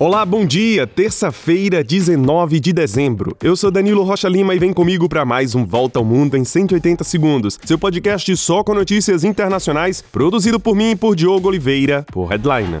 Olá, bom dia. Terça-feira, 19 de dezembro. Eu sou Danilo Rocha Lima e vem comigo para mais um Volta ao Mundo em 180 segundos. Seu podcast só com notícias internacionais, produzido por mim e por Diogo Oliveira, por Headliner.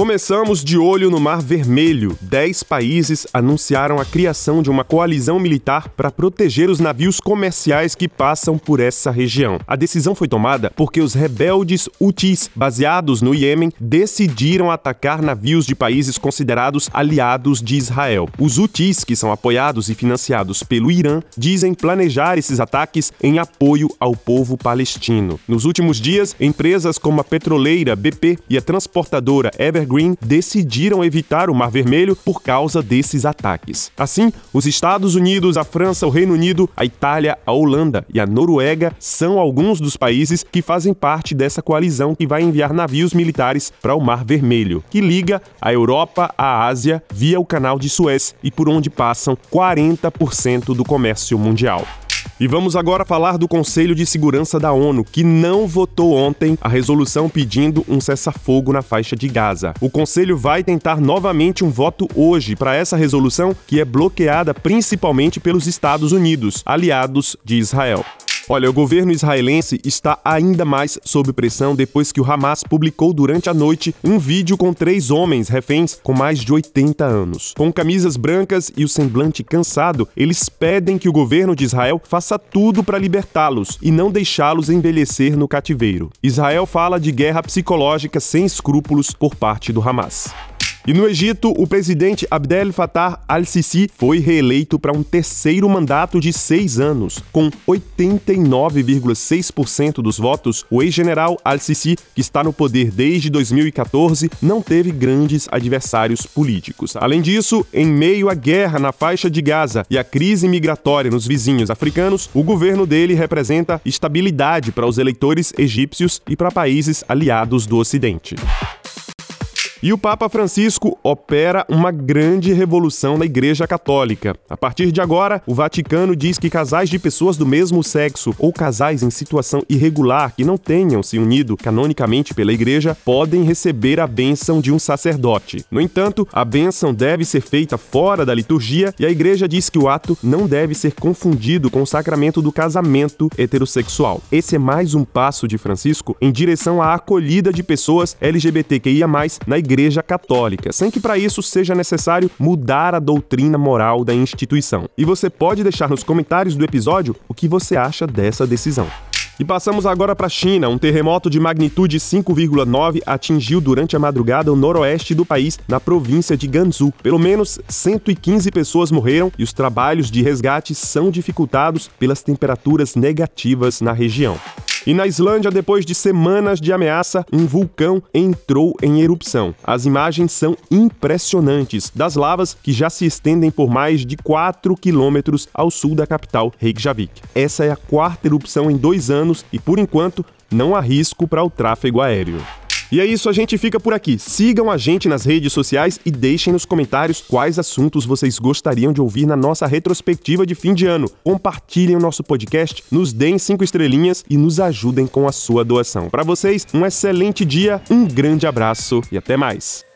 Começamos de olho no Mar Vermelho. Dez países anunciaram a criação de uma coalizão militar para proteger os navios comerciais que passam por essa região. A decisão foi tomada porque os rebeldes Houthis, baseados no Iêmen, decidiram atacar navios de países considerados aliados de Israel. Os Houthis, que são apoiados e financiados pelo Irã, dizem planejar esses ataques em apoio ao povo palestino. Nos últimos dias, empresas como a petroleira BP e a transportadora Evergreen Green decidiram evitar o Mar Vermelho por causa desses ataques. Assim, os Estados Unidos, a França, o Reino Unido, a Itália, a Holanda e a Noruega são alguns dos países que fazem parte dessa coalizão que vai enviar navios militares para o Mar Vermelho, que liga a Europa à Ásia via o Canal de Suez e por onde passam 40% do comércio mundial. E vamos agora falar do Conselho de Segurança da ONU, que não votou ontem a resolução pedindo um cessar-fogo na faixa de Gaza. O Conselho vai tentar novamente um voto hoje para essa resolução, que é bloqueada principalmente pelos Estados Unidos, aliados de Israel. Olha, o governo israelense está ainda mais sob pressão depois que o Hamas publicou durante a noite um vídeo com três homens reféns com mais de 80 anos. Com camisas brancas e o semblante cansado, eles pedem que o governo de Israel faça tudo para libertá-los e não deixá-los envelhecer no cativeiro. Israel fala de guerra psicológica sem escrúpulos por parte do Hamas. E no Egito, o presidente Abdel Fattah al-Sisi foi reeleito para um terceiro mandato de seis anos. Com 89,6% dos votos, o ex-general al-Sisi, que está no poder desde 2014, não teve grandes adversários políticos. Além disso, em meio à guerra na faixa de Gaza e à crise migratória nos vizinhos africanos, o governo dele representa estabilidade para os eleitores egípcios e para países aliados do Ocidente. E o Papa Francisco opera uma grande revolução na Igreja Católica. A partir de agora, o Vaticano diz que casais de pessoas do mesmo sexo ou casais em situação irregular que não tenham se unido canonicamente pela Igreja podem receber a bênção de um sacerdote. No entanto, a bênção deve ser feita fora da liturgia e a Igreja diz que o ato não deve ser confundido com o sacramento do casamento heterossexual. Esse é mais um passo de Francisco em direção à acolhida de pessoas LGBTQIA+, na Igreja Igreja Católica, sem que para isso seja necessário mudar a doutrina moral da instituição. E você pode deixar nos comentários do episódio o que você acha dessa decisão. E passamos agora para a China. Um terremoto de magnitude 5,9 atingiu durante a madrugada o noroeste do país, na província de Gansu. Pelo menos 115 pessoas morreram e os trabalhos de resgate são dificultados pelas temperaturas negativas na região. E na Islândia, depois de semanas de ameaça, um vulcão entrou em erupção. As imagens são impressionantes das lavas que já se estendem por mais de 4 quilômetros ao sul da capital, Reykjavik. Essa é a quarta erupção em dois anos e, por enquanto, não há risco para o tráfego aéreo. E é isso, a gente fica por aqui. Sigam a gente nas redes sociais e deixem nos comentários quais assuntos vocês gostariam de ouvir na nossa retrospectiva de fim de ano. Compartilhem o nosso podcast, nos deem cinco estrelinhas e nos ajudem com a sua doação. Para vocês, um excelente dia, um grande abraço e até mais.